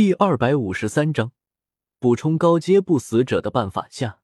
第二百五十三章补充高阶不死者的办法下。